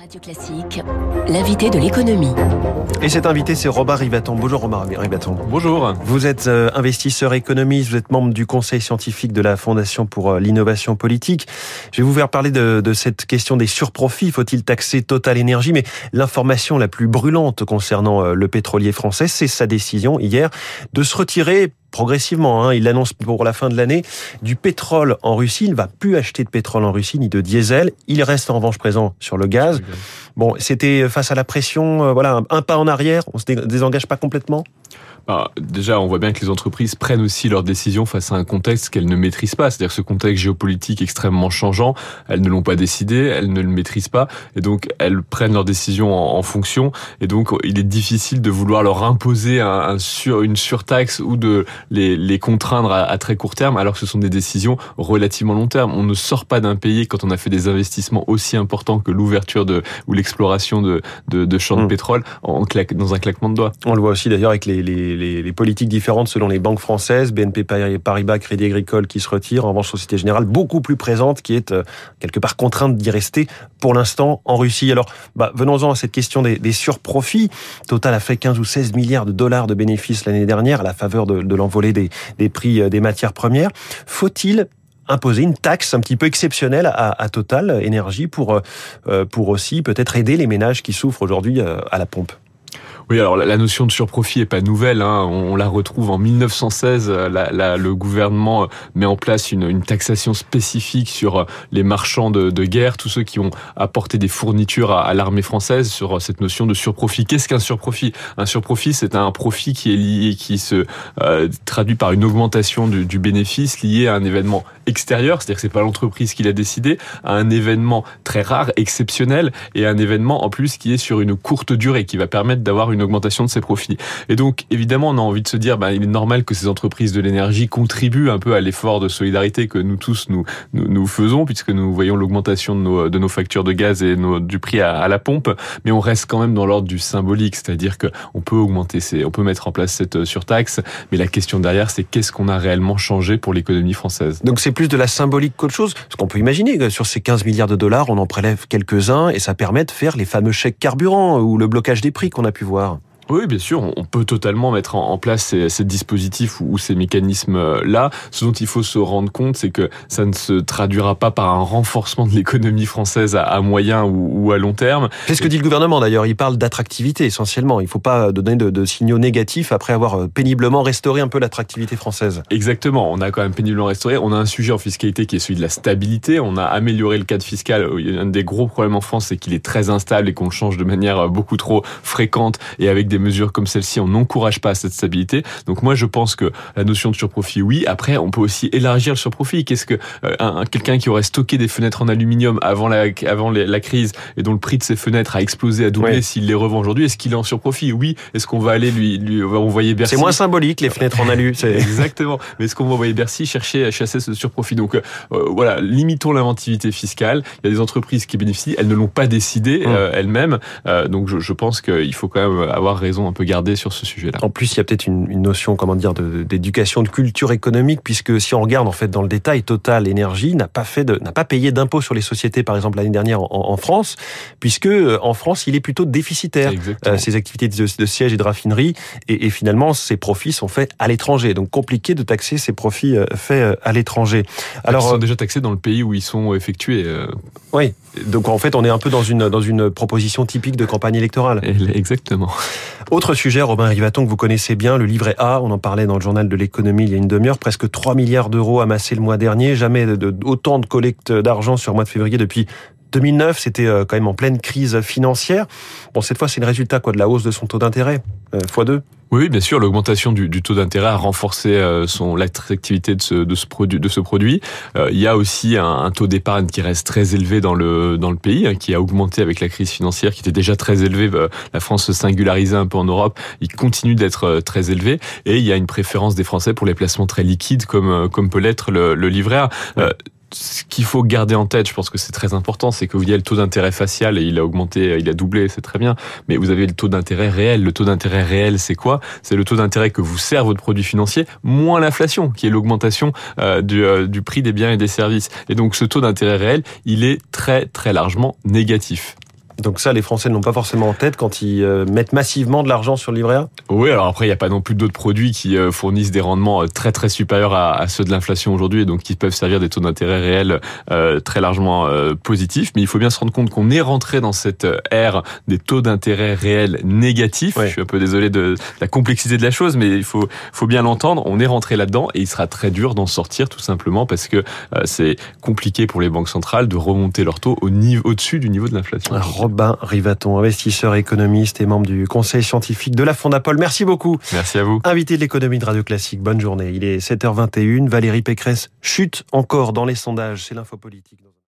Radio Classique, l'invité de l'économie. Et cet invité, c'est Robert Rivaton. Bonjour Robert Rivaton. Bonjour. Vous êtes euh, investisseur économiste, vous êtes membre du conseil scientifique de la Fondation pour euh, l'innovation politique. Je vais vous faire parler de, de cette question des surprofits. Faut-il taxer Total Énergie Mais l'information la plus brûlante concernant euh, le pétrolier français, c'est sa décision hier de se retirer progressivement. Hein. Il l'annonce pour la fin de l'année du pétrole en Russie. Il ne va plus acheter de pétrole en Russie ni de diesel. Il reste en revanche présent sur le gaz. Bon, c'était face à la pression, euh, voilà, un, un pas en arrière. On se désengage pas complètement? Bah, déjà, on voit bien que les entreprises prennent aussi leurs décisions face à un contexte qu'elles ne maîtrisent pas. C'est-à-dire ce contexte géopolitique extrêmement changeant, elles ne l'ont pas décidé, elles ne le maîtrisent pas, et donc elles prennent leurs décisions en, en fonction. Et donc, il est difficile de vouloir leur imposer un, un sur, une surtaxe ou de les, les contraindre à, à, très court terme, alors que ce sont des décisions relativement long terme. On ne sort pas d'un pays quand on a fait des investissements aussi importants que l'ouverture de ou l'exploration de, de, de champs de pétrole en, claque, dans un claquement de doigts. On le voit aussi d'ailleurs avec les, les les, politiques différentes selon les banques françaises, BNP Paribas, Crédit Agricole qui se retire, en revanche Société Générale beaucoup plus présente, qui est euh, quelque part contrainte d'y rester pour l'instant en Russie. Alors, bah, venons-en à cette question des, surprofits. Total a fait 15 ou 16 milliards de dollars de bénéfices l'année dernière à la faveur de, l'envolée des, prix euh, des matières premières. Faut-il imposer une taxe un petit peu exceptionnelle à, à Total Énergie pour, euh, pour aussi peut-être aider les ménages qui souffrent aujourd'hui à la pompe? Oui, alors la notion de surprofit est pas nouvelle. Hein. On, la retrouve en 1916. La, la, le gouvernement met en place une, taxation spécifique sur les marchands de, guerre, tous ceux qui ont apporté des fournitures à, à l'armée française sur cette notion de surprofit. Qu'est-ce qu'un surprofit? Un surprofit, c'est un profit qui est lié, qui se euh, traduit par une augmentation du, du, bénéfice lié à un événement extérieur, c'est-à-dire que c'est pas l'entreprise qui l'a décidé, à un événement très rare, exceptionnel, et un événement en plus qui est sur une courte durée, qui va permettre d'avoir une une augmentation de ses profits. Et donc, évidemment, on a envie de se dire, ben, il est normal que ces entreprises de l'énergie contribuent un peu à l'effort de solidarité que nous tous nous, nous, faisons, puisque nous voyons l'augmentation de nos, de nos factures de gaz et du prix à, la pompe. Mais on reste quand même dans l'ordre du symbolique, c'est-à-dire que on peut augmenter, on peut mettre en place cette euh, surtaxe, mais la question derrière, c'est qu'est-ce qu'on a réellement changé pour l'économie française? Donc c'est plus de la symbolique qu'autre chose. Ce qu'on peut imaginer, sur ces 15 milliards de dollars, on en prélève quelques-uns et ça permet de faire les fameux chèques carburant ou le blocage des prix qu'on a pu voir. Oui, bien sûr, on peut totalement mettre en place ces, ces dispositifs ou ces mécanismes-là. Ce dont il faut se rendre compte, c'est que ça ne se traduira pas par un renforcement de l'économie française à, moyen ou, à long terme. C'est ce que dit le gouvernement d'ailleurs. Il parle d'attractivité essentiellement. Il ne faut pas donner de, de, signaux négatifs après avoir euh, péniblement restauré un peu l'attractivité française. Exactement. On a quand même péniblement restauré. On a un sujet en fiscalité qui est celui de la stabilité. On a amélioré le cadre fiscal. Un des gros problèmes en France, c'est qu'il est très instable et qu'on le change de manière beaucoup trop fréquente et avec des mesures comme celle-ci, on n'encourage pas cette stabilité. Donc moi, je pense que la notion de surprofit, oui. Après, on peut aussi élargir le surprofit. Qu'est-ce que euh, un, quelqu'un qui aurait stocké des fenêtres en aluminium avant la avant la crise et dont le prix de ces fenêtres a explosé, a doublé, ouais. s'il les revend aujourd'hui, est-ce qu'il est en surprofit? Oui. Est-ce qu'on va aller lui, lui envoyer Bercy? C'est moins symbolique les fenêtres en alu. Exactement. Mais est-ce qu'on va envoyer Bercy chercher à chasser ce surprofit? Donc euh, voilà, limitons l'inventivité fiscale. Il y a des entreprises qui bénéficient, elles ne l'ont pas décidé hum. euh, elles-mêmes. donc je, je pense qu'il faut quand même avoir raison raison un peu sur ce sujet-là. En plus, il y a peut-être une, une, notion, comment dire, d'éducation, de, de, culture économique, puisque si on regarde en fait dans le détail, Total Énergie n'a pas fait, n'a pas payé d'impôts sur les sociétés, par exemple l'année dernière en, en, France, puisque euh, en France, il est plutôt déficitaire. Euh, ses activités de, de, siège et de raffinerie, et, et, finalement, ses profits sont faits à l'étranger. Donc compliqué de taxer ses profits euh, faits euh, à l'étranger. Alors, ils sont déjà taxés dans le pays où ils sont effectués. Oui. Donc en fait, on est un peu dans une dans une proposition typique de campagne électorale. Exactement. Autre sujet, Robin Rivaton, que vous connaissez bien, le livret A. On en parlait dans le journal de l'économie il y a une demi-heure. Presque 3 milliards d'euros amassés le mois dernier. Jamais autant de collecte d'argent sur le mois de février depuis 2009, c'était euh, quand même en pleine crise financière. Bon, cette fois, c'est le résultat quoi de la hausse de son taux d'intérêt, euh, x2 oui, bien sûr, l'augmentation du, du, taux d'intérêt a renforcé euh, son l'attractivité de ce, de ce produit. De ce produit, euh, il y a aussi un, un taux d'épargne qui reste très élevé dans le dans le pays, hein, qui a augmenté avec la crise financière, qui était déjà très élevé. Euh, la France se singularisait un peu en Europe, il continue d'être euh, très élevé, et il y a une préférence des Français pour les placements très liquides, comme euh, comme peut l'être le, le livret A. Ouais ce qu'il faut garder en tête, je pense que c'est très important, c'est que vous avez le taux d'intérêt facial et il a augmenté, il a doublé, c'est très bien. Mais vous avez le taux d'intérêt réel. Le taux d'intérêt réel, c'est quoi? C'est le taux d'intérêt que vous sert votre produit financier moins l'inflation, qui est l'augmentation euh, euh, du prix des biens et des services. Et donc ce taux d'intérêt réel, il est très très largement négatif. Donc ça, les Français n'ont pas forcément en tête quand ils euh, mettent massivement de l'argent sur le livret A? Oui, alors après, il n'y a pas non plus d'autres produits qui euh, fournissent des rendements euh, très très supérieurs à, ceux de l'inflation aujourd'hui, et donc qui peuvent servir des taux d'intérêt réels très largement positifs. Mais il faut bien se rendre compte qu'on est rentré dans cette ère des taux d'intérêt réels négatifs. Je suis un peu désolé de la complexité de la chose, mais il faut, faut bien l'entendre. On est rentré là-dedans et il sera très dur d'en sortir tout simplement parce que c'est compliqué pour les banques centrales de remonter leur taux au niveau, au-dessus du niveau de l'inflation. Robin Rivaton, investisseur économiste et membre du conseil scientifique de la Fondapol. Merci beaucoup. Merci à vous. Invité de l'économie de Radio Classique. Bonne journée. Il est 7h21. Valérie Pécresse chute encore dans les sondages. C'est l'info politique.